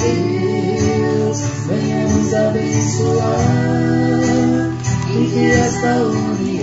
Deus, venha nos abençoar e que esta união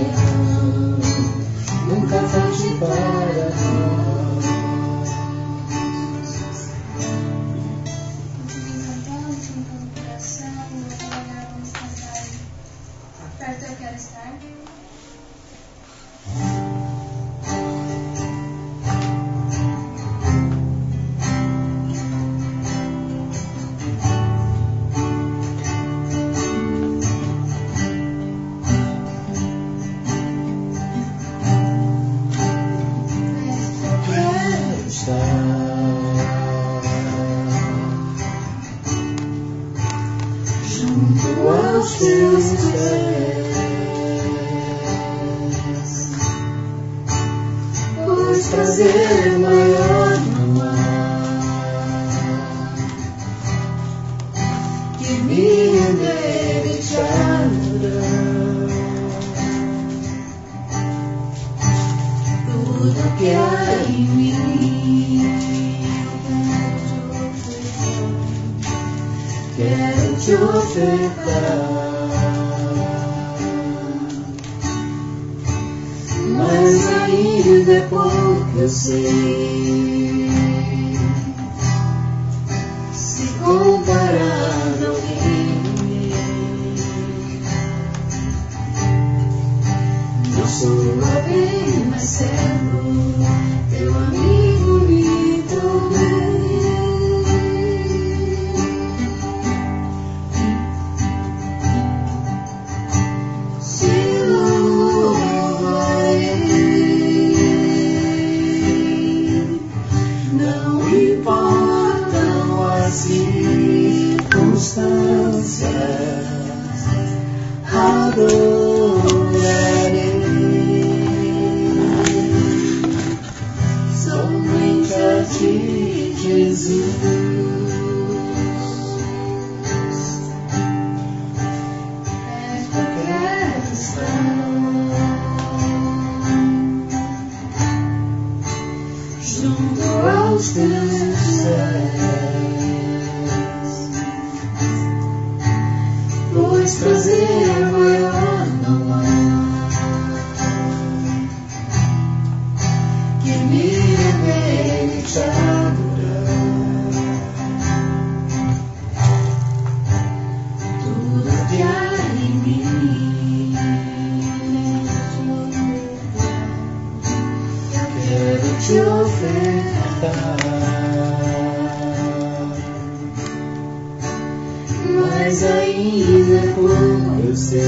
Mas ainda pouco eu sei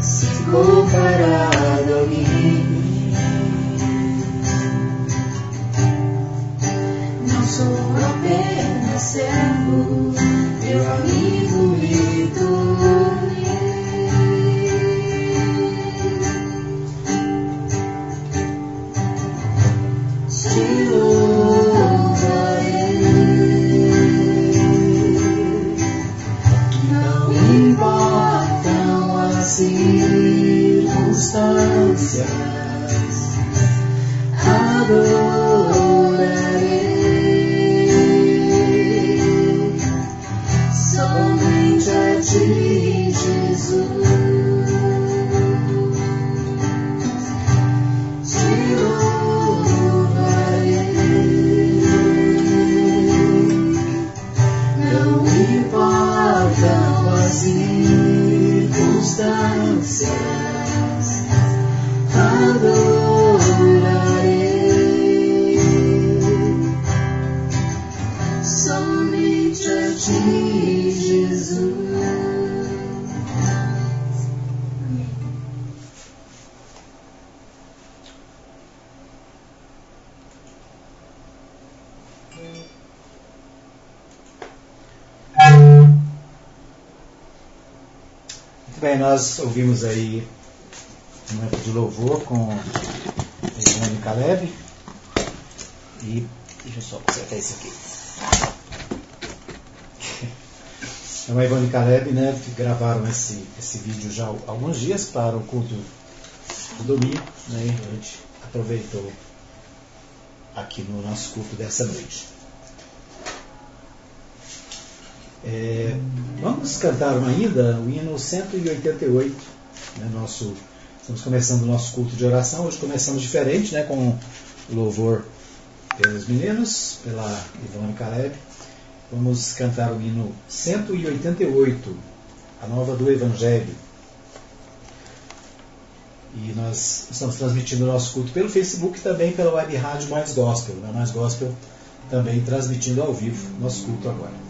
se comparado a alguém. Não sou apenas servo, bem, nós ouvimos aí um momento de louvor com Eliane Caleb. E deixa eu só consertar isso aqui. Então, a Ivone e Caleb né, gravaram esse, esse vídeo já há alguns dias para o culto do domingo. Né, a gente aproveitou aqui no nosso culto dessa noite. É, vamos cantar ainda o hino 188. Né, nosso, estamos começando o nosso culto de oração. Hoje começamos diferente, né, com louvor pelos meninos, pela Ivone Caleb. Vamos cantar o hino 188, a nova do Evangelho. E nós estamos transmitindo o nosso culto pelo Facebook e também pela web rádio Mais Gospel. Né? Mais Gospel também transmitindo ao vivo nosso culto agora.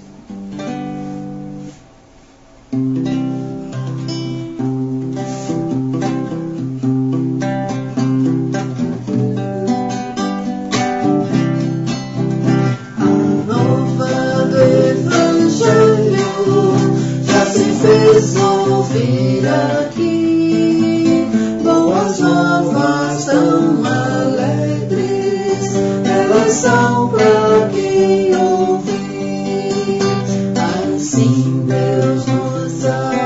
Deus nos amou,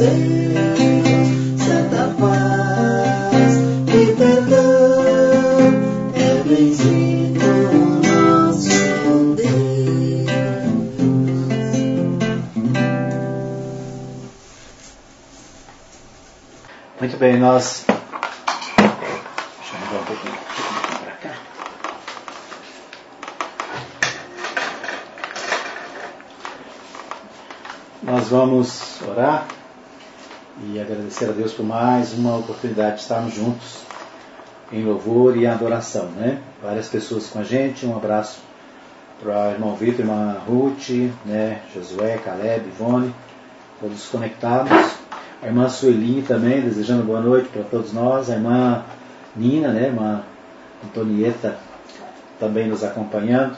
Santa paz e perdão é bendito nosso Deus. Muito bem, nós. Deixa eu mudar um pouquinho para cá. Nós vamos agradecer a Deus por mais uma oportunidade de estarmos juntos em louvor e adoração, né? Várias pessoas com a gente, um abraço para o irmão Vitor, irmã Ruth, né? Josué, Caleb, Ivone, todos conectados. A irmã Sueli também, desejando boa noite para todos nós. A irmã Nina, né? A irmã Antonieta também nos acompanhando.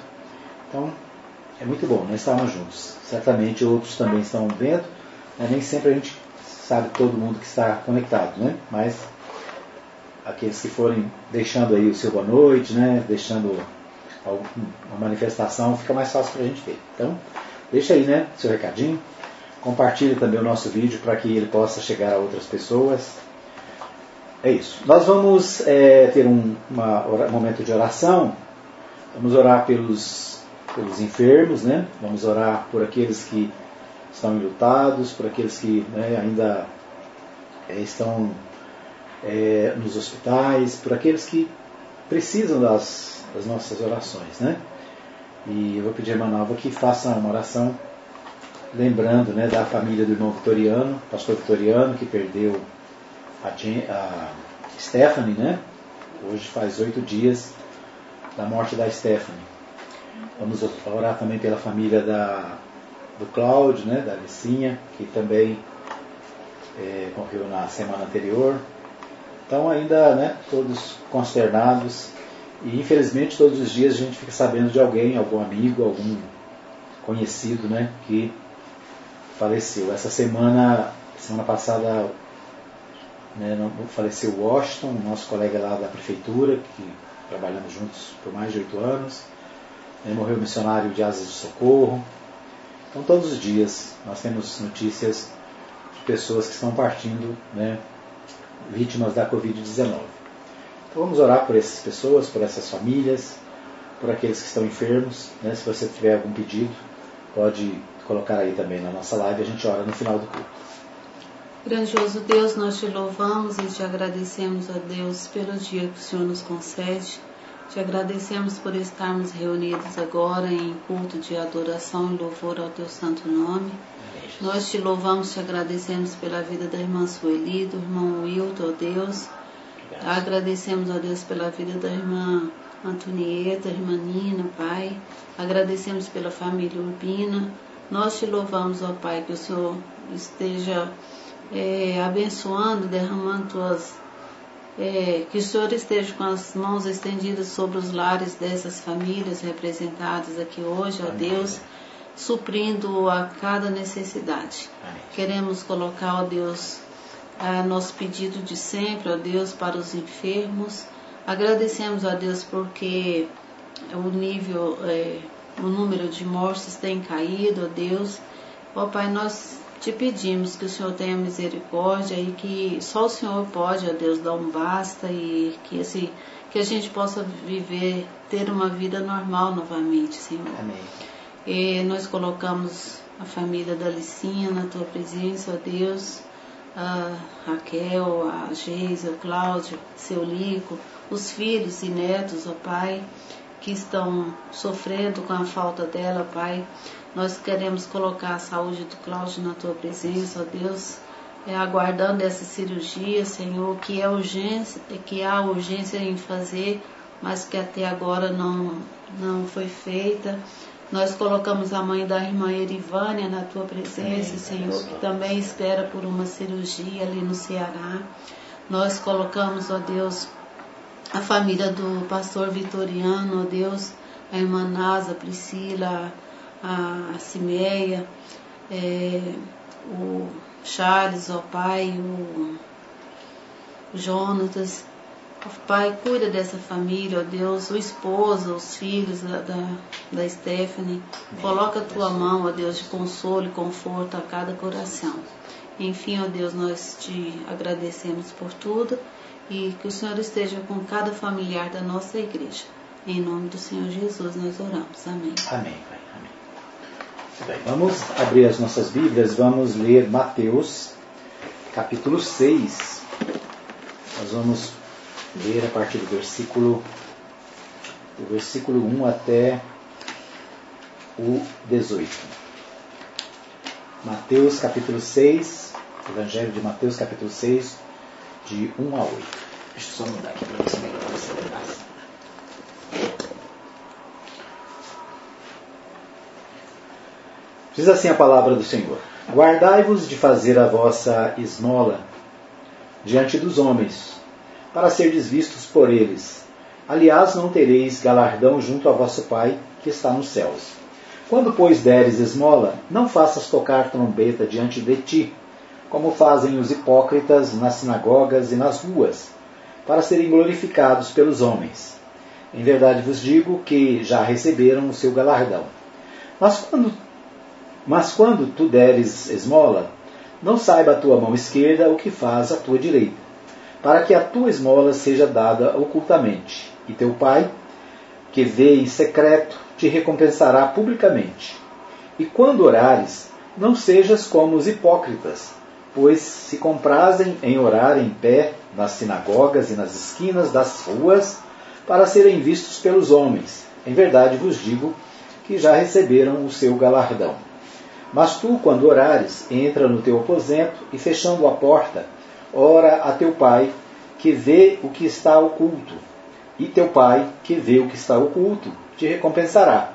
Então, é muito bom, nós estamos juntos. Certamente outros também estão vendo, né? nem sempre a gente sabe todo mundo que está conectado, né? Mas aqueles que forem deixando aí o seu boa noite, né? Deixando uma manifestação, fica mais fácil para a gente ver. Então, deixa aí, né? Seu recadinho. Compartilhe também o nosso vídeo para que ele possa chegar a outras pessoas. É isso. Nós vamos é, ter um uma, um momento de oração. Vamos orar pelos, pelos enfermos, né? Vamos orar por aqueles que estão enlutados, por aqueles que né, ainda é, estão é, nos hospitais, por aqueles que precisam das, das nossas orações, né? E eu vou pedir a Nova que faça uma oração lembrando né, da família do irmão Vitoriano, pastor Vitoriano, que perdeu a, a Stephanie, né? Hoje faz oito dias da morte da Stephanie. Vamos orar também pela família da, do Cláudio, né, da Alicinha, que também é, morreu na semana anterior. Então ainda né, todos consternados e infelizmente todos os dias a gente fica sabendo de alguém, algum amigo, algum conhecido né, que faleceu. Essa semana, semana passada, né, faleceu o Washington, nosso colega lá da prefeitura, que trabalhamos juntos por mais de oito anos. Né, morreu o missionário de Asas de Socorro. Então todos os dias nós temos notícias de pessoas que estão partindo, né, vítimas da Covid-19. Então vamos orar por essas pessoas, por essas famílias, por aqueles que estão enfermos. Né? Se você tiver algum pedido, pode colocar aí também na nossa live, a gente ora no final do culto. Grandioso Deus, nós te louvamos e te agradecemos, a Deus, pelo dia que o Senhor nos concede. Te agradecemos por estarmos reunidos agora em culto de adoração e louvor ao teu santo nome. Nós te louvamos, te agradecemos pela vida da irmã Sueli, do irmão Wilton, ó Deus. Agradecemos, ó Deus, pela vida da irmã Antonieta, irmã Nina, Pai. Agradecemos pela família Urbina. Nós te louvamos, ó Pai, que o Senhor esteja é, abençoando, derramando tuas. É, que o Senhor esteja com as mãos estendidas sobre os lares dessas famílias representadas aqui hoje, ó Deus, suprindo a cada necessidade. Queremos colocar, ó Deus, a nosso pedido de sempre, ó Deus, para os enfermos. Agradecemos a Deus porque o nível, é, o número de mortes tem caído, ó Deus. Ó Pai, nós te pedimos que o Senhor tenha misericórdia e que só o Senhor pode, ó Deus, dar um basta e que, esse, que a gente possa viver, ter uma vida normal novamente, Senhor. Amém. E nós colocamos a família da Licinha na tua presença, ó Deus, a Raquel, a Geisa, o Cláudio, seu Lico, os filhos e netos, ó Pai, que estão sofrendo com a falta dela, Pai. Nós queremos colocar a saúde do Cláudio na tua presença, ó Deus, é, aguardando essa cirurgia, Senhor, que é urgência, que há urgência em fazer, mas que até agora não, não foi feita. Nós colocamos a mãe da irmã Erivânia na tua presença, Senhor, que também espera por uma cirurgia ali no Ceará. Nós colocamos, ó Deus, a família do pastor Vitoriano, ó Deus, a irmã Nasa, Priscila, a Cimeia, é, o Charles, ó Pai, o, o Jonatas. Pai, cuida dessa família, ó Deus, o esposo, os filhos da, da, da Stephanie. Coloca a tua mão, ó Deus, de consolo e conforto a cada coração. Enfim, ó Deus, nós te agradecemos por tudo e que o Senhor esteja com cada familiar da nossa igreja. Em nome do Senhor Jesus nós oramos. Amém. Amém, vamos abrir as nossas Bíblias, vamos ler Mateus, capítulo 6. Nós vamos ler a partir do versículo, do versículo 1 até o 18. Mateus capítulo 6, Evangelho de Mateus capítulo 6, de 1 a 8. Deixa eu só mudar aqui para você melhor esse pedaço. Diz assim a palavra do Senhor: Guardai-vos de fazer a vossa esmola diante dos homens, para serdes vistos por eles. Aliás, não tereis galardão junto a vosso Pai, que está nos céus. Quando, pois, deres esmola, não faças tocar trombeta diante de ti, como fazem os hipócritas nas sinagogas e nas ruas, para serem glorificados pelos homens. Em verdade vos digo que já receberam o seu galardão. Mas quando, mas quando tu deres esmola, não saiba a tua mão esquerda o que faz a tua direita, para que a tua esmola seja dada ocultamente, e teu pai, que vê em secreto, te recompensará publicamente. E quando orares, não sejas como os hipócritas, pois se comprazem em orar em pé nas sinagogas e nas esquinas das ruas, para serem vistos pelos homens. Em verdade vos digo que já receberam o seu galardão. Mas tu, quando orares, entra no teu aposento e, fechando a porta, ora a teu pai, que vê o que está oculto. E teu pai, que vê o que está oculto, te recompensará.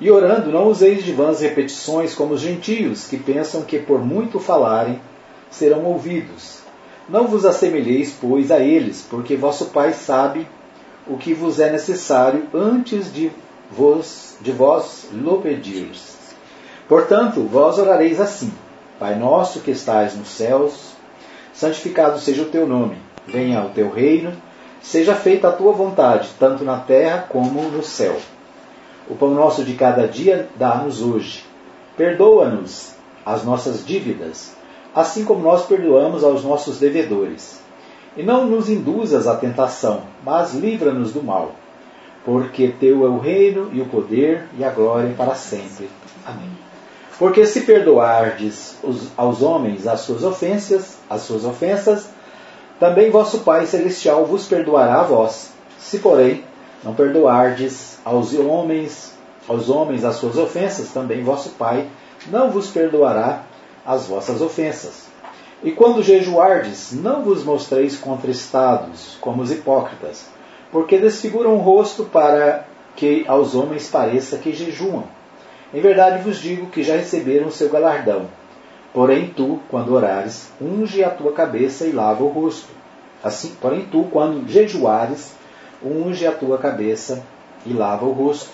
E orando, não useis de vãs repetições como os gentios, que pensam que por muito falarem serão ouvidos. Não vos assemelheis, pois, a eles, porque vosso Pai sabe o que vos é necessário antes de vos, de vós lhe pedirdes. Portanto, vós orareis assim: Pai nosso que estais nos céus, santificado seja o teu nome, venha o teu reino, seja feita a tua vontade, tanto na terra como no céu. O pão nosso de cada dia dá-nos hoje. Perdoa-nos as nossas dívidas, assim como nós perdoamos aos nossos devedores. E não nos induzas à tentação, mas livra-nos do mal. Porque teu é o reino e o poder e a glória para sempre. Amém. Porque se perdoardes aos homens as suas ofensas, as suas ofensas, também vosso Pai celestial vos perdoará a vós. Se porém não perdoardes aos homens, aos homens as suas ofensas, também vosso Pai não vos perdoará as vossas ofensas. E quando jejuardes, não vos mostreis contristados, como os hipócritas, porque desfiguram o rosto para que aos homens pareça que jejuam. Em verdade vos digo que já receberam o seu galardão. Porém tu, quando orares, unge a tua cabeça e lava o rosto. Assim, porém tu, quando jejuares, unge a tua cabeça e lava o rosto,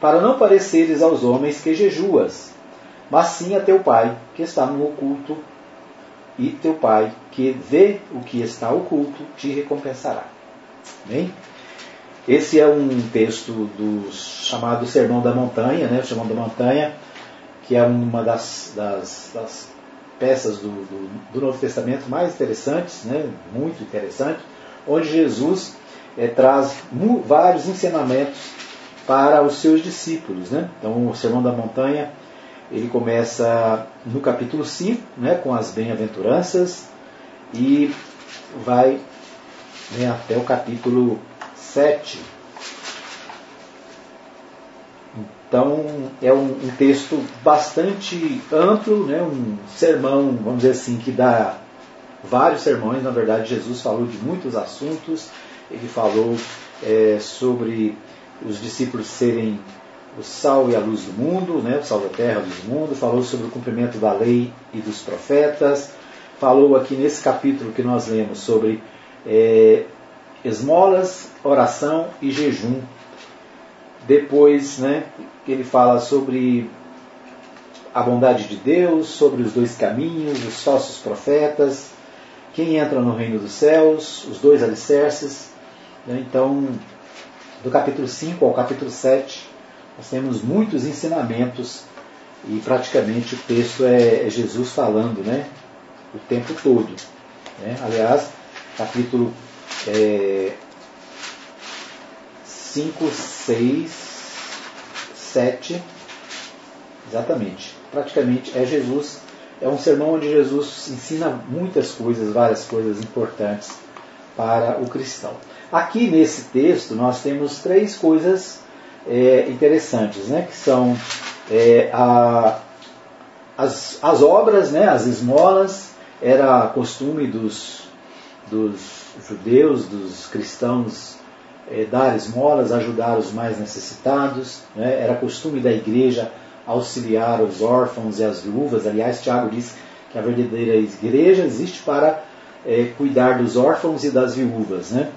para não pareceres aos homens que jejuas, mas sim a teu Pai que está no oculto, e teu Pai que vê o que está oculto te recompensará. Bem? Esse é um texto do chamado Sermão da Montanha, né? o Sermão da Montanha, que é uma das, das, das peças do, do, do, Novo Testamento mais interessantes, né? muito interessante, onde Jesus é, traz vários ensinamentos para os seus discípulos. Né? Então, o Sermão da Montanha ele começa no capítulo 5, né, com as bem-aventuranças, e vai né, até o capítulo 7. Então, é um, um, texto bastante amplo, né, um sermão, vamos dizer assim, que dá vários sermões. Na verdade, Jesus falou de muitos assuntos. Ele falou é, sobre os discípulos serem o sal e a luz do mundo, né, o sal da terra, a luz do mundo, falou sobre o cumprimento da lei e dos profetas, falou aqui nesse capítulo que nós lemos sobre é, esmolas, oração e jejum. Depois, né, ele fala sobre a bondade de Deus, sobre os dois caminhos, os falsos profetas, quem entra no reino dos céus, os dois alicerces. Né, então, do capítulo 5 ao capítulo 7, nós temos muitos ensinamentos e praticamente o texto é, é Jesus falando né, o tempo todo. Né? Aliás, capítulo é, 5, 6, 7, exatamente. Praticamente é Jesus, é um sermão onde Jesus ensina muitas coisas, várias coisas importantes para o cristão. Aqui nesse texto nós temos três coisas é, interessantes, né? que são é, a, as, as obras, né? as esmolas, era costume dos, dos judeus, dos cristãos, é, dar esmolas, ajudar os mais necessitados, né? era costume da igreja auxiliar os órfãos e as viúvas. Aliás, Tiago diz que a verdadeira igreja existe para é, cuidar dos órfãos e das viúvas. Né?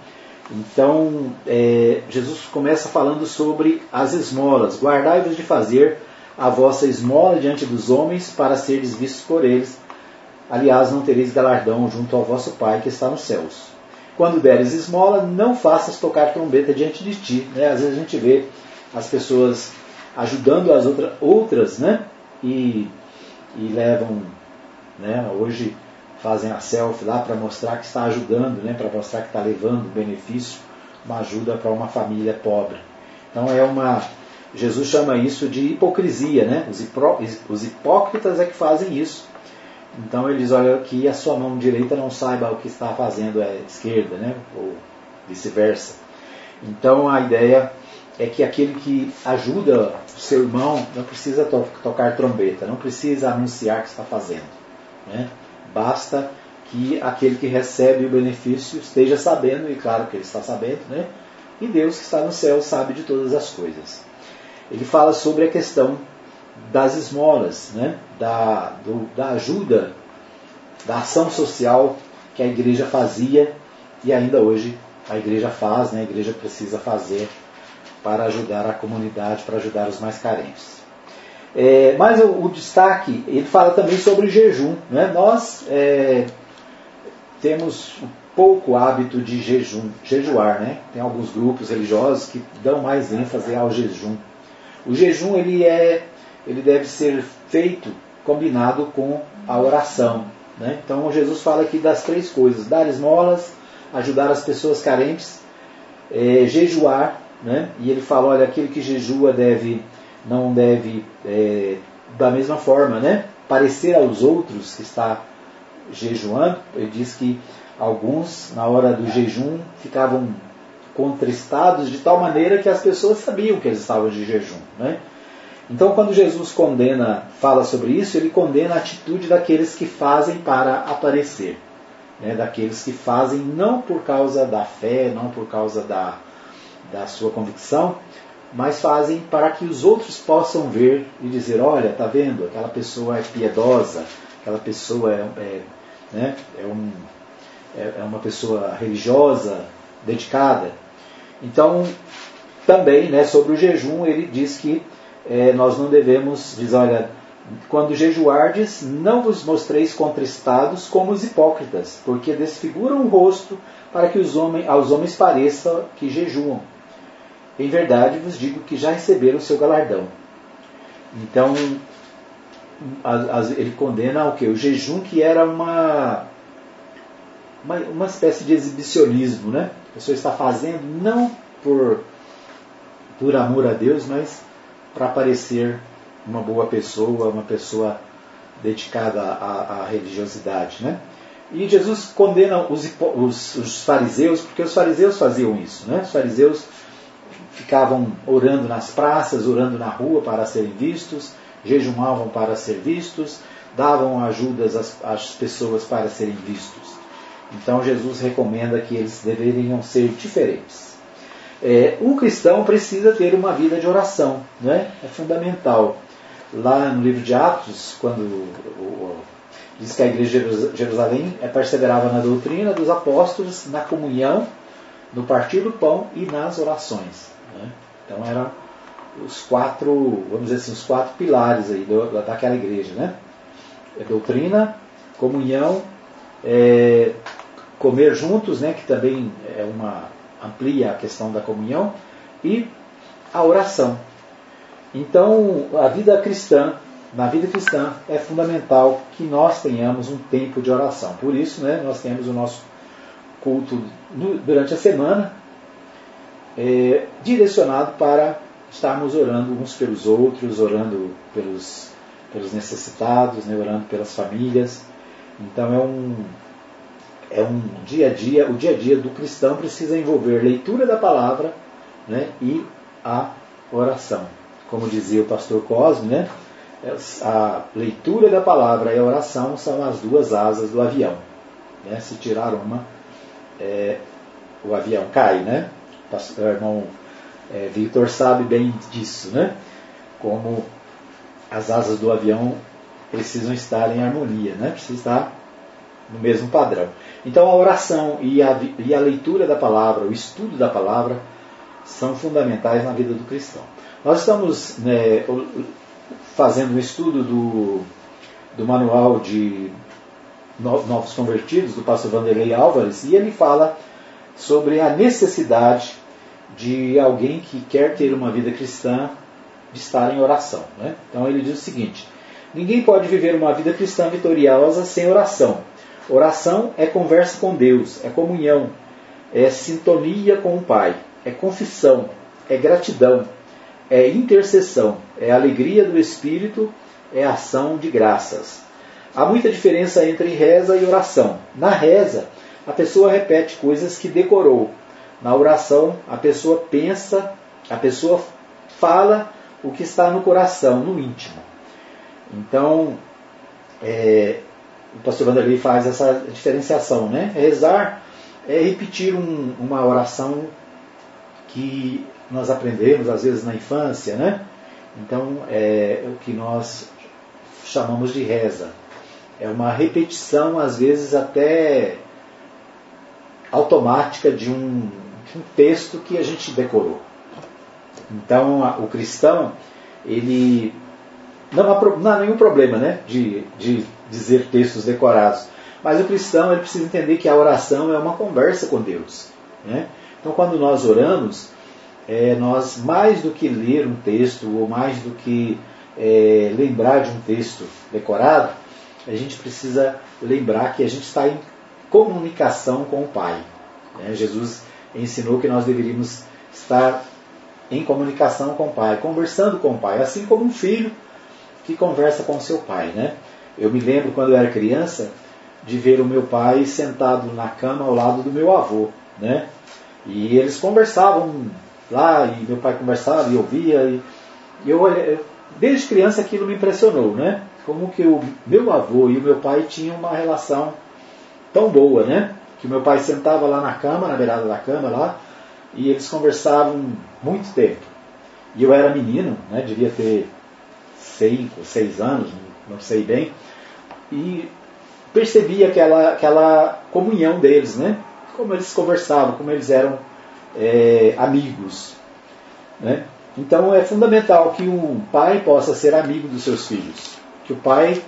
Então, é, Jesus começa falando sobre as esmolas. Guardai-vos de fazer a vossa esmola diante dos homens para seres vistos por eles. Aliás, não tereis galardão junto ao vosso Pai que está nos céus. Quando deres esmola, não faças tocar trombeta diante de ti. Né? Às vezes a gente vê as pessoas ajudando as outra, outras, né? E, e levam, né? Hoje fazem a selfie lá para mostrar que está ajudando, né, para mostrar que está levando benefício, uma ajuda para uma família pobre. Então é uma. Jesus chama isso de hipocrisia, né? Os, os hipócritas é que fazem isso. Então eles olham que a sua mão direita não saiba o que está fazendo a esquerda, né? Ou vice-versa. Então a ideia é que aquele que ajuda o seu irmão não precisa to tocar trombeta, não precisa anunciar que está fazendo. Né? Basta que aquele que recebe o benefício esteja sabendo, e claro que ele está sabendo, né? e Deus que está no céu sabe de todas as coisas. Ele fala sobre a questão das esmolas, né? da, do, da ajuda, da ação social que a igreja fazia e ainda hoje a igreja faz, né? a igreja precisa fazer para ajudar a comunidade, para ajudar os mais carentes. É, mas o, o, destaque, ele fala também sobre jejum. Né? Nós é, temos pouco hábito de jejum, jejuar. Né? Tem alguns grupos religiosos que dão mais ênfase ao jejum. O jejum ele é, ele deve ser feito combinado com a oração. Né? Então Jesus fala aqui das três coisas: dar esmolas, ajudar as pessoas carentes, é, jejuar, né? e ele fala: olha, aquele que jejua deve, não deve, é, da mesma forma, né? parecer aos outros que está jejuando. Ele diz que alguns, na hora do jejum, ficavam contristados de tal maneira que as pessoas sabiam que eles estavam de jejum. Né? Então, quando Jesus condena, fala sobre isso, ele condena a atitude daqueles que fazem para aparecer, né? daqueles que fazem não por causa da fé, não por causa da, da sua convicção, mas fazem para que os outros possam ver e dizer: olha, tá vendo? Aquela pessoa é piedosa, aquela pessoa é, é, né? é, um, é, é uma pessoa religiosa, dedicada. Então, também, né, sobre o jejum, ele diz que é, nós não devemos, diz, olha, quando jejuardes, não vos mostreis contristados como os hipócritas, porque desfiguram o rosto para que os homens, aos homens pareça que jejuam. Em verdade vos digo que já receberam seu galardão. Então, ele condena o que? O jejum que era uma, uma, uma espécie de exibicionismo, né? A pessoa está fazendo não por, por amor a Deus, mas para parecer uma boa pessoa, uma pessoa dedicada à, à religiosidade. Né? E Jesus condena os, os, os, fariseus, porque os fariseus faziam isso. Né? Os fariseus ficavam orando nas praças, orando na rua para serem vistos, jejuavam para ser vistos, davam ajudas às, às pessoas para serem vistos. Então Jesus recomenda que eles deveriam ser diferentes. É, um cristão precisa ter uma vida de oração, né? é fundamental. Lá no livro de Atos, quando o, o, diz que a igreja de Jerusalém é, perseverava na doutrina dos apóstolos, na comunhão, no partir do pão e nas orações. Né? Então eram os quatro, vamos dizer assim, os quatro pilares aí do, daquela igreja. Né? É doutrina, comunhão, é, comer juntos, né, que também é uma amplia a questão da comunhão, e a oração. Então, a vida cristã, na vida cristã, é fundamental que nós tenhamos um tempo de oração. Por isso, né, nós temos o nosso culto durante a semana, é, direcionado para estarmos orando uns pelos outros, orando pelos, pelos necessitados, né, orando pelas famílias. Então é um, é um dia a dia, o dia a dia do cristão precisa envolver leitura da palavra né, e a oração. Como dizia o pastor Cosme, né, a leitura da palavra e a oração são as duas asas do avião. Né? Se tirar uma, é, o avião cai. Né? O irmão é, Victor sabe bem disso, né? como as asas do avião precisam estar em harmonia, né? precisa estar no mesmo padrão. Então a oração e a, e a leitura da palavra, o estudo da palavra, são fundamentais na vida do cristão. Nós estamos né, fazendo um estudo do, do manual de Novos Convertidos, do pastor Vanderlei Álvares, e ele fala sobre a necessidade de alguém que quer ter uma vida cristã de estar em oração. Né? Então ele diz o seguinte: ninguém pode viver uma vida cristã vitoriosa sem oração. Oração é conversa com Deus, é comunhão, é sintonia com o Pai, é confissão, é gratidão, é intercessão, é alegria do Espírito, é ação de graças. Há muita diferença entre reza e oração. Na reza, a pessoa repete coisas que decorou. Na oração, a pessoa pensa A pessoa fala o que está no coração, no íntimo. Então, é, o pastor Vanderlei faz essa diferenciação, né? Rezar é repetir um, uma oração que nós aprendemos às vezes na infância, né? Então é o que nós chamamos de reza. É uma repetição, às vezes até automática de um, de um texto que a gente decorou. Então a, o cristão, ele não há, não há nenhum problema né, de, de dizer textos decorados. Mas o cristão ele precisa entender que a oração é uma conversa com Deus. Né? Então, quando nós oramos, é, nós, mais do que ler um texto, ou mais do que é, lembrar de um texto decorado, a gente precisa lembrar que a gente está em comunicação com o Pai. Né? Jesus ensinou que nós deveríamos estar em comunicação com o Pai, conversando com o Pai, assim como um filho que conversa com seu pai. Né? Eu me lembro quando eu era criança de ver o meu pai sentado na cama ao lado do meu avô. Né? E eles conversavam lá, e meu pai conversava e ouvia. E eu, desde criança aquilo me impressionou, né? Como que o meu avô e o meu pai tinham uma relação tão boa, né? Que meu pai sentava lá na cama, na beirada da cama lá, e eles conversavam muito tempo. E eu era menino, né? Devia ter cinco, seis anos, não sei bem, e percebi aquela, aquela comunhão deles, né? Como eles conversavam, como eles eram é, amigos. Né? Então é fundamental que o pai possa ser amigo dos seus filhos. Que o pai,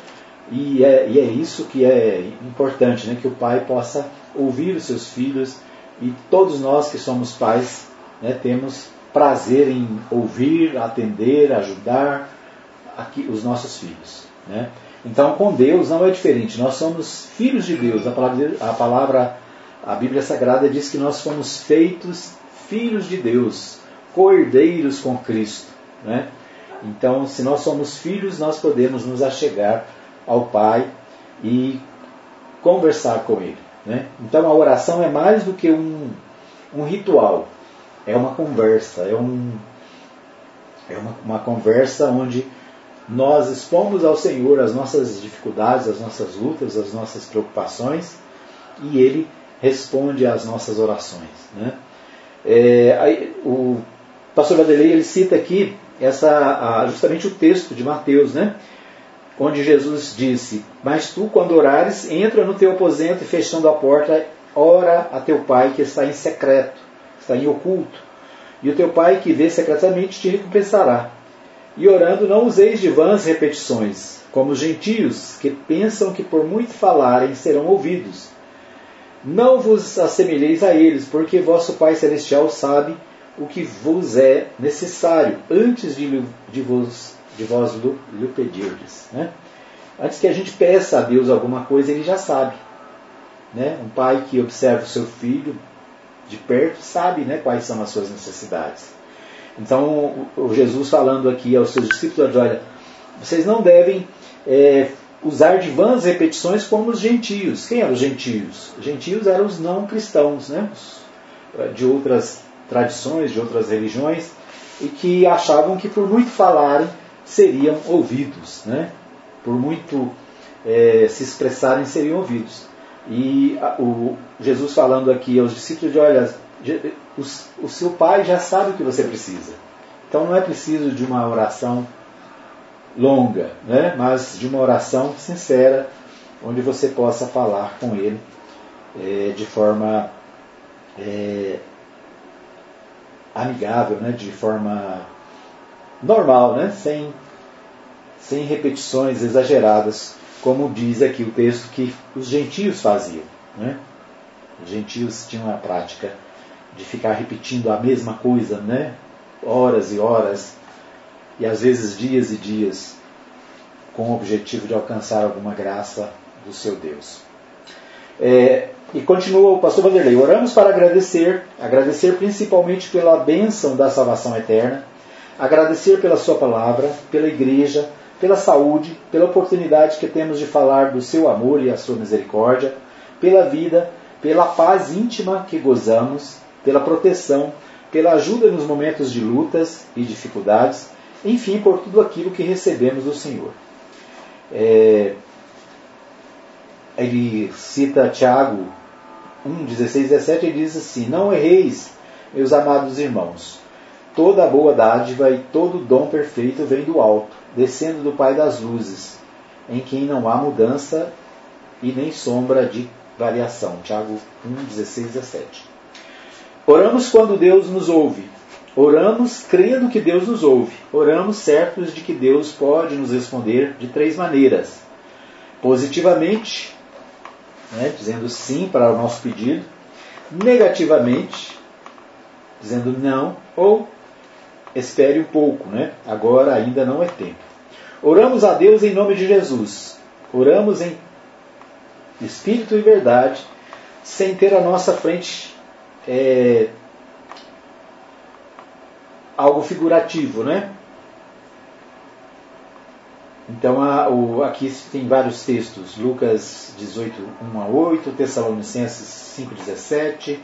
e é, e é isso que é importante, né? que o pai possa ouvir os seus filhos e todos nós que somos pais né, temos prazer em ouvir, atender, ajudar, aqui, os nossos filhos. Né? Então, com Deus não é diferente. Nós somos filhos de Deus. A palavra, a palavra, a Bíblia Sagrada diz que nós fomos feitos filhos de Deus, cordeiros com Cristo. Né? Então, se nós somos filhos, nós podemos nos achegar ao Pai e conversar com Ele. Né? Então, a oração é mais do que um, um ritual, é uma conversa, é, um, é uma, uma conversa onde nós expomos ao Senhor as nossas dificuldades, as nossas lutas, as nossas preocupações e Ele responde às nossas orações. Né? É, aí, o pastor Vanderlei ele cita aqui essa, justamente o texto de Mateus, né? onde Jesus disse: Mas tu, quando orares, entra no teu aposento e fechando a porta, ora a teu pai que está em secreto, está em oculto, e o teu pai que vê secretamente te recompensará. E orando, não useis de vãs repetições, como os gentios, que pensam que por muito falarem serão ouvidos. Não vos assemelheis a eles, porque vosso Pai Celestial sabe o que vos é necessário, antes de, de, vos, de vós lhe pedirdes. Né? Antes que a gente peça a Deus alguma coisa, Ele já sabe. Né? Um pai que observa o seu filho de perto sabe né, quais são as suas necessidades. Então, o Jesus falando aqui aos seus discípulos, olha, vocês não devem é, usar de vãs repetições como os gentios. Quem eram os gentios? Os gentios eram os não cristãos, né? É, de outras tradições, de outras religiões, e que achavam que por muito falarem seriam ouvidos, né? por muito é, se expressarem seriam ouvidos. E a, o Jesus falando aqui aos discípulos de olha, o seu pai já sabe o que você precisa. Então não é preciso de uma oração longa, né? mas de uma oração sincera, onde você possa falar com ele é, de forma é, amigável, né? de forma normal, né? sem, sem repetições exageradas, como diz aqui o texto que os gentios faziam. Né? Os gentios tinham a prática de ficar repetindo a mesma coisa, né? Horas e horas, e às vezes dias e dias, com o objetivo de alcançar alguma graça do seu Deus. É, e continua o pastor Vanderlei: oramos para agradecer, agradecer principalmente pela bênção da salvação eterna, agradecer pela Sua palavra, pela igreja, pela saúde, pela oportunidade que temos de falar do seu amor e a sua misericórdia, pela vida, pela paz íntima que gozamos, pela proteção, pela ajuda nos momentos de lutas e dificuldades, enfim, por tudo aquilo que recebemos do Senhor. É, ele cita Tiago 1, 16, 17, e diz assim: Não erreis, meus amados irmãos. Toda boa dádiva e todo dom perfeito vem do alto, descendo do Pai das luzes, em quem não há mudança e nem sombra de variação. Tiago 1, 16, 17. Oramos quando Deus nos ouve. Oramos crendo que Deus nos ouve. Oramos certos de que Deus pode nos responder de três maneiras: positivamente, né, dizendo sim para o nosso pedido, negativamente, dizendo não, ou espere um pouco, né? agora ainda não é tempo. Oramos a Deus em nome de Jesus. Oramos em espírito e verdade, sem ter à nossa frente é, algo figurativo, né? Então a, o, aqui tem vários textos, Lucas 18, 1 a 8, Tessalonicenses 5, 17,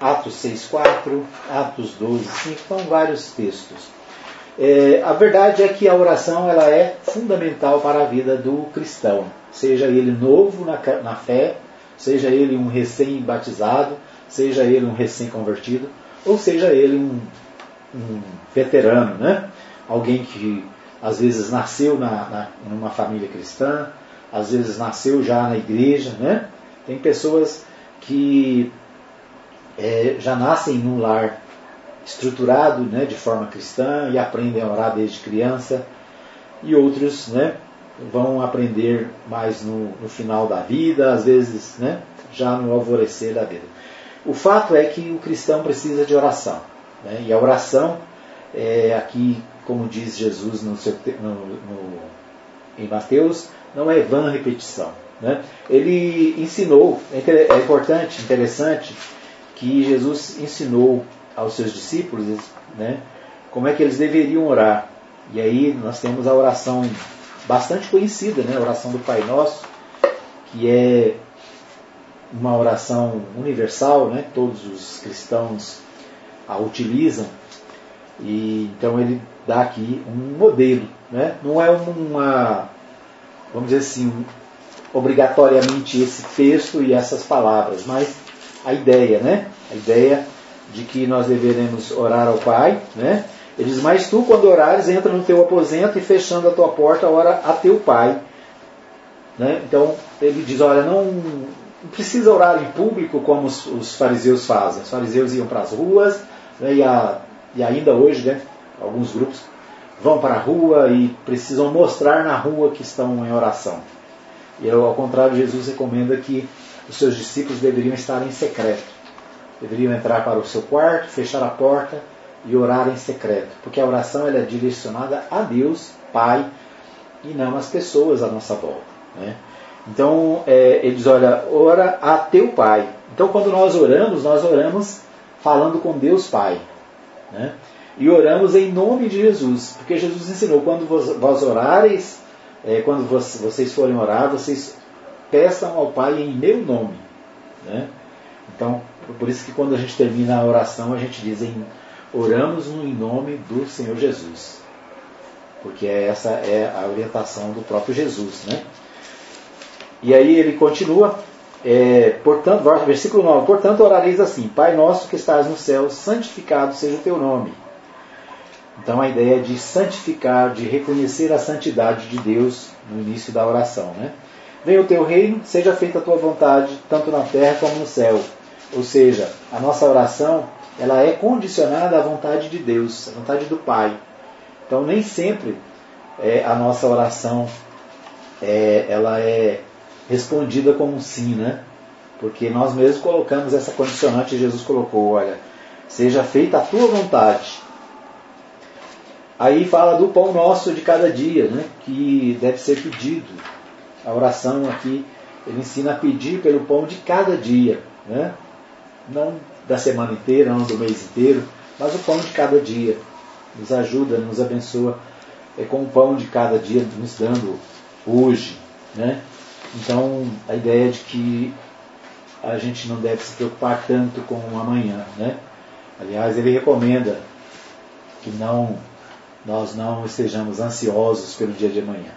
Atos 6, 4, Atos 12, 5, são vários textos. É, a verdade é que a oração ela é fundamental para a vida do cristão, seja ele novo na, na fé, seja ele um recém-batizado, seja ele um recém-convertido, ou seja ele um, um veterano, né? alguém que às vezes nasceu na, na, numa família cristã, às vezes nasceu já na igreja. Né? Tem pessoas que é, já nascem num lar estruturado né, de forma cristã e aprendem a orar desde criança, e outros né, vão aprender mais no, no final da vida, às vezes né, já no alvorecer da vida. O fato é que o cristão precisa de oração. Né, e a oração, é, aqui, como diz Jesus no seu, no, no, em Mateus, não é vã repetição. Né? Ele ensinou, é, é importante, interessante, que Jesus ensinou aos seus discípulos né, como é que eles deveriam orar. E aí nós temos a oração bastante conhecida, né, a oração do Pai Nosso, que é uma oração universal, né, todos os cristãos a utilizam. E então ele dá aqui um modelo, né? Não é uma, vamos dizer assim, obrigatoriamente esse texto e essas palavras, mas a ideia, né? A ideia de que nós deveremos orar ao Pai, né? Ele diz, mas tu quando orares, entra no teu aposento e fechando a tua porta, ora a teu Pai. Né? Então ele diz, olha, não, precisa orar em público como os, os, fariseus fazem. Os fariseus iam para as ruas né? e, a, e ainda hoje, né? alguns grupos vão para a rua e precisam mostrar na rua que estão em oração. E ao contrário, Jesus recomenda que os seus discípulos deveriam estar em secreto deveriam entrar para o seu quarto, fechar a porta e orar em secreto, porque a oração ela é direcionada a Deus, Pai, e não às pessoas à nossa volta. Né? Então, é, ele diz: olha, ora a teu Pai. Então, quando nós oramos, nós oramos falando com Deus Pai. Né? E oramos em nome de Jesus, porque Jesus ensinou: quando vós orareis, é, quando vos, vocês forem orar, vocês peçam ao Pai em meu nome. Né? Então, por isso que quando a gente termina a oração, a gente diz em, oramos em nome do Senhor Jesus. Porque essa é a orientação do próprio Jesus. Né? E aí ele continua, é, portanto, versículo 9, portanto orareis assim, Pai nosso que estás no céu, santificado seja o teu nome. Então a ideia de santificar, de reconhecer a santidade de Deus no início da oração. Né? Venha o teu reino, seja feita a tua vontade, tanto na terra como no céu. Ou seja, a nossa oração ela é condicionada à vontade de Deus, à vontade do Pai. Então nem sempre é, a nossa oração é, ela é respondida como um sim, né? Porque nós mesmos colocamos essa condicionante, Jesus colocou, olha, seja feita a tua vontade. Aí fala do pão nosso de cada dia, né? que deve ser pedido. A oração aqui, ele ensina a pedir pelo pão de cada dia. Né? não da semana inteira, não do mês inteiro, mas o pão de cada dia. Nos ajuda, nos abençoa é com o pão de cada dia nos dando hoje. Né? Então, a ideia de que a gente não deve se preocupar tanto com o amanhã. Né? Aliás, ele recomenda que não nós não estejamos ansiosos pelo dia de amanhã.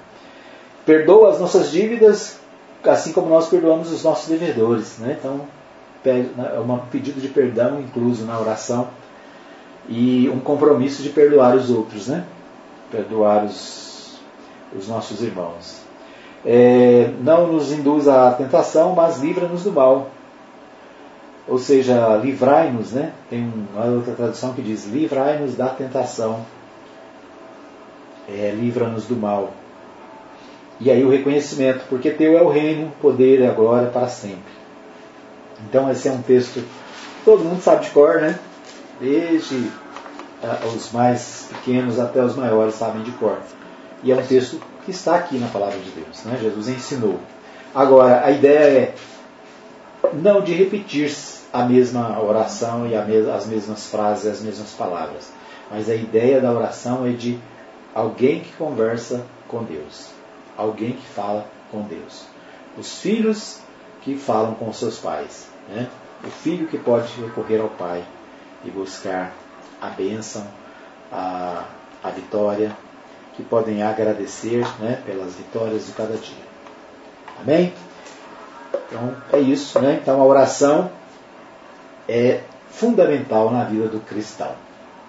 Perdoa as nossas dívidas, assim como nós perdoamos os nossos devedores. Né? Então, né, é um pedido de perdão incluso na oração e um compromisso de perdoar os outros, né? perdoar os, os nossos irmãos. É, não nos induz à tentação, mas livra-nos do mal. Ou seja, livrai-nos, né? Tem uma outra tradução que diz: livrai-nos da tentação, é, livra-nos do mal. E aí o reconhecimento, porque teu é o reino, o poder e agora para sempre. Então esse é um texto todo mundo sabe de cor, né? Desde ah, os mais pequenos até os maiores sabem de cor. E é um texto que está aqui na palavra de Deus. Né? Jesus ensinou. Agora, a ideia é não de repetir a mesma oração e as mesmas frases, as mesmas palavras. Mas a ideia da oração é de alguém que conversa com Deus. Alguém que fala com Deus. Os filhos que falam com seus pais. Né? O filho que pode recorrer ao pai e buscar a bênção, a, a vitória, que podem agradecer né, pelas vitórias de cada dia. Amém? Então é isso, né? Então a oração é fundamental na vida do cristão.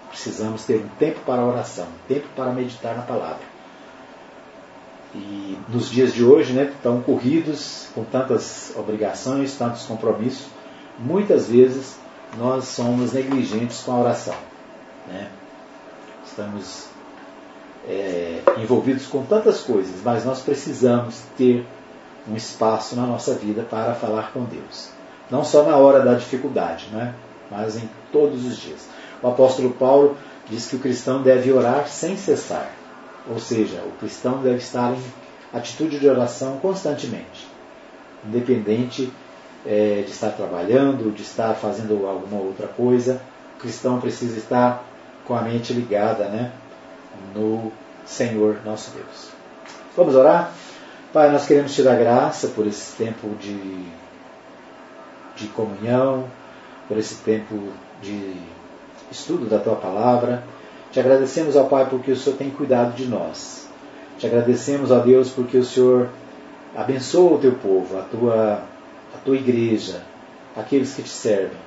Precisamos ter um tempo para a oração, um tempo para meditar na palavra. E nos dias de hoje, né, tão corridos, com tantas obrigações, tantos compromissos, muitas vezes nós somos negligentes com a oração. Né? Estamos é, envolvidos com tantas coisas, mas nós precisamos ter um espaço na nossa vida para falar com Deus. Não só na hora da dificuldade, né? mas em todos os dias. O apóstolo Paulo diz que o cristão deve orar sem cessar. Ou seja, o cristão deve estar em atitude de oração constantemente, independente é, de estar trabalhando, de estar fazendo alguma outra coisa. O cristão precisa estar com a mente ligada né, no Senhor nosso Deus. Vamos orar? Pai, nós queremos te dar graça por esse tempo de, de comunhão, por esse tempo de estudo da tua palavra. Te agradecemos, ó Pai, porque o Senhor tem cuidado de nós. Te agradecemos, ó Deus, porque o Senhor abençoa o teu povo, a tua, a tua igreja, aqueles que te servem.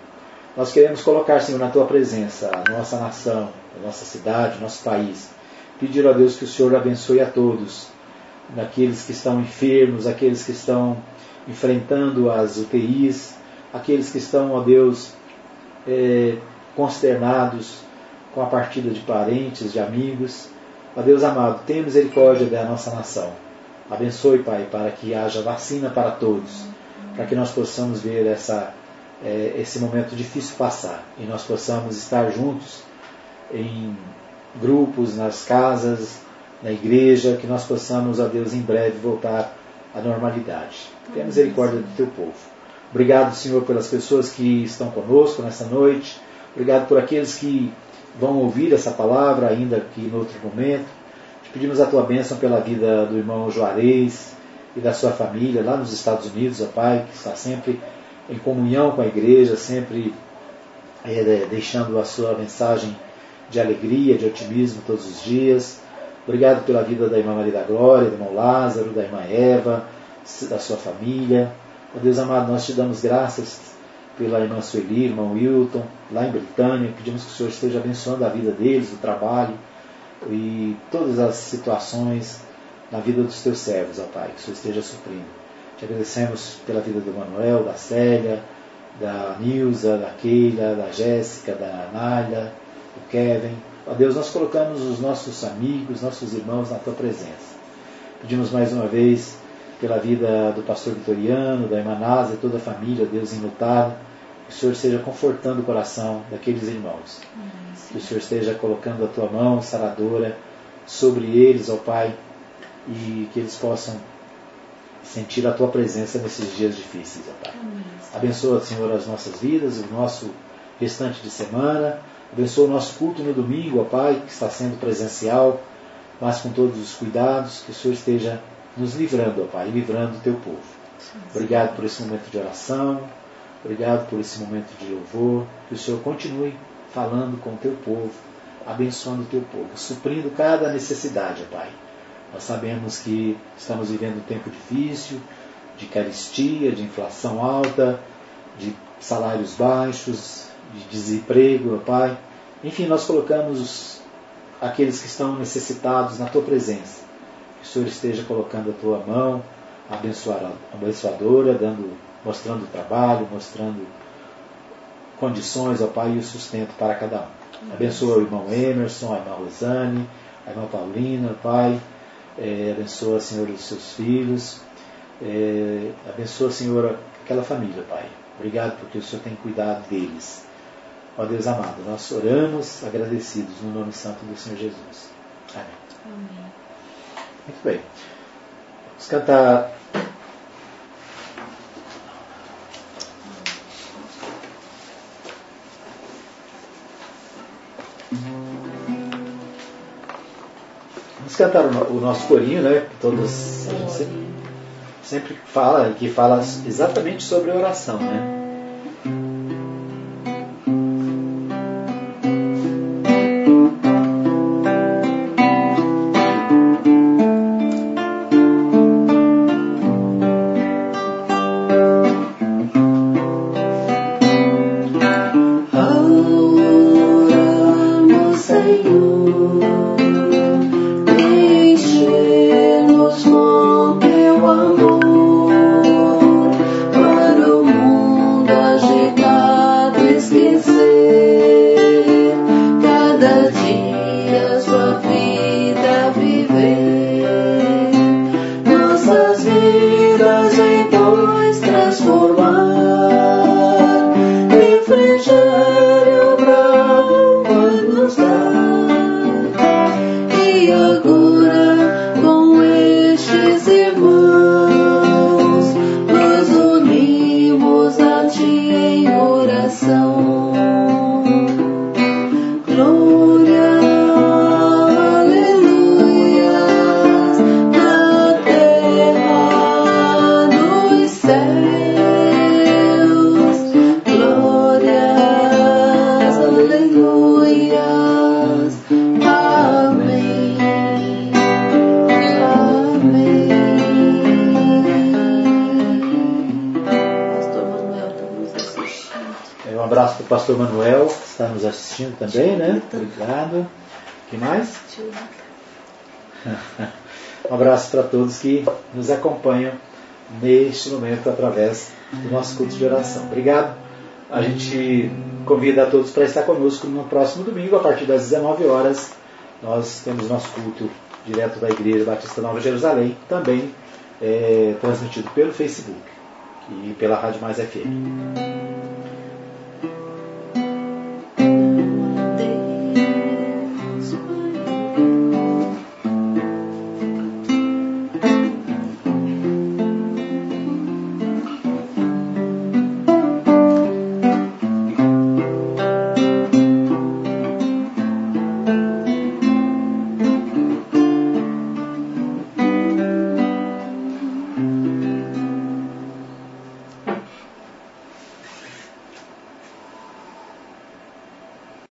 Nós queremos colocar, Senhor, na tua presença a nossa nação, a nossa cidade, o nosso país. Pedir a Deus que o Senhor abençoe a todos, aqueles que estão enfermos, aqueles que estão enfrentando as UTIs, aqueles que estão, ó Deus, é, consternados com a partida de parentes, de amigos. Ó Deus amado, tenha misericórdia da nossa nação. Abençoe, Pai, para que haja vacina para todos, para que nós possamos ver essa, é, esse momento difícil passar e nós possamos estar juntos em grupos, nas casas, na igreja, que nós possamos, ó Deus, em breve voltar à normalidade. Tenha misericórdia do teu povo. Obrigado, Senhor, pelas pessoas que estão conosco nessa noite. Obrigado por aqueles que vão ouvir essa palavra ainda aqui em outro momento. Te pedimos a tua bênção pela vida do irmão Juarez e da sua família lá nos Estados Unidos, ó Pai, que está sempre em comunhão com a igreja, sempre é, deixando a sua mensagem de alegria, de otimismo todos os dias. Obrigado pela vida da irmã Maria da Glória, do irmão Lázaro, da irmã Eva, da sua família. Ó Deus amado, nós te damos graças pela irmã Sueli, irmão Wilton, lá em Britânia. Pedimos que o Senhor esteja abençoando a vida deles, o trabalho e todas as situações na vida dos teus servos, ó Pai, que o Senhor esteja suprindo. Te agradecemos pela vida do Manuel, da Célia, da Nilza, da Keila, da Jéssica, da Nália, do Kevin. Ó Deus, nós colocamos os nossos amigos, nossos irmãos na tua presença. Pedimos mais uma vez pela vida do pastor Vitoriano, da irmã Nasa e toda a família, Deus imutável. Que o Senhor esteja confortando o coração daqueles irmãos. Que o Senhor esteja colocando a tua mão saradora sobre eles, ó Pai, e que eles possam sentir a tua presença nesses dias difíceis, ó Pai. Abençoa, Senhor, as nossas vidas, o nosso restante de semana. Abençoa o nosso culto no domingo, ó Pai, que está sendo presencial, mas com todos os cuidados, que o Senhor esteja nos livrando, ó Pai, livrando o teu povo. Obrigado por esse momento de oração, obrigado por esse momento de louvor, que o Senhor continue falando com o teu povo, abençoando o teu povo, suprindo cada necessidade, Pai. Nós sabemos que estamos vivendo um tempo difícil, de caristia, de inflação alta, de salários baixos, de desemprego, Pai. Enfim, nós colocamos os, aqueles que estão necessitados na tua presença. Que o Senhor esteja colocando a tua mão abençoadora, dando, mostrando trabalho, mostrando condições, ó Pai, e o sustento para cada um. Abençoa o irmão Emerson, a irmã Rosane, a irmã Paulina, Pai. É, abençoa, Senhor, os seus filhos. É, abençoa, Senhor, aquela família, Pai. Obrigado porque o Senhor tem cuidado deles. Ó Deus amado, nós oramos agradecidos no nome santo do Senhor Jesus. Amém. Amém. Muito bem. Vamos cantar Vamos cantar o nosso corinho, né? Todos a gente sempre, sempre fala, que fala exatamente sobre oração, né? Pastor assistindo também, né? Obrigado. que mais? um abraço para todos que nos acompanham neste momento através do nosso culto de oração. Obrigado. A gente convida a todos para estar conosco no próximo domingo, a partir das 19 horas. Nós temos nosso culto direto da Igreja Batista Nova Jerusalém, também é, transmitido pelo Facebook e pela Rádio Mais FM.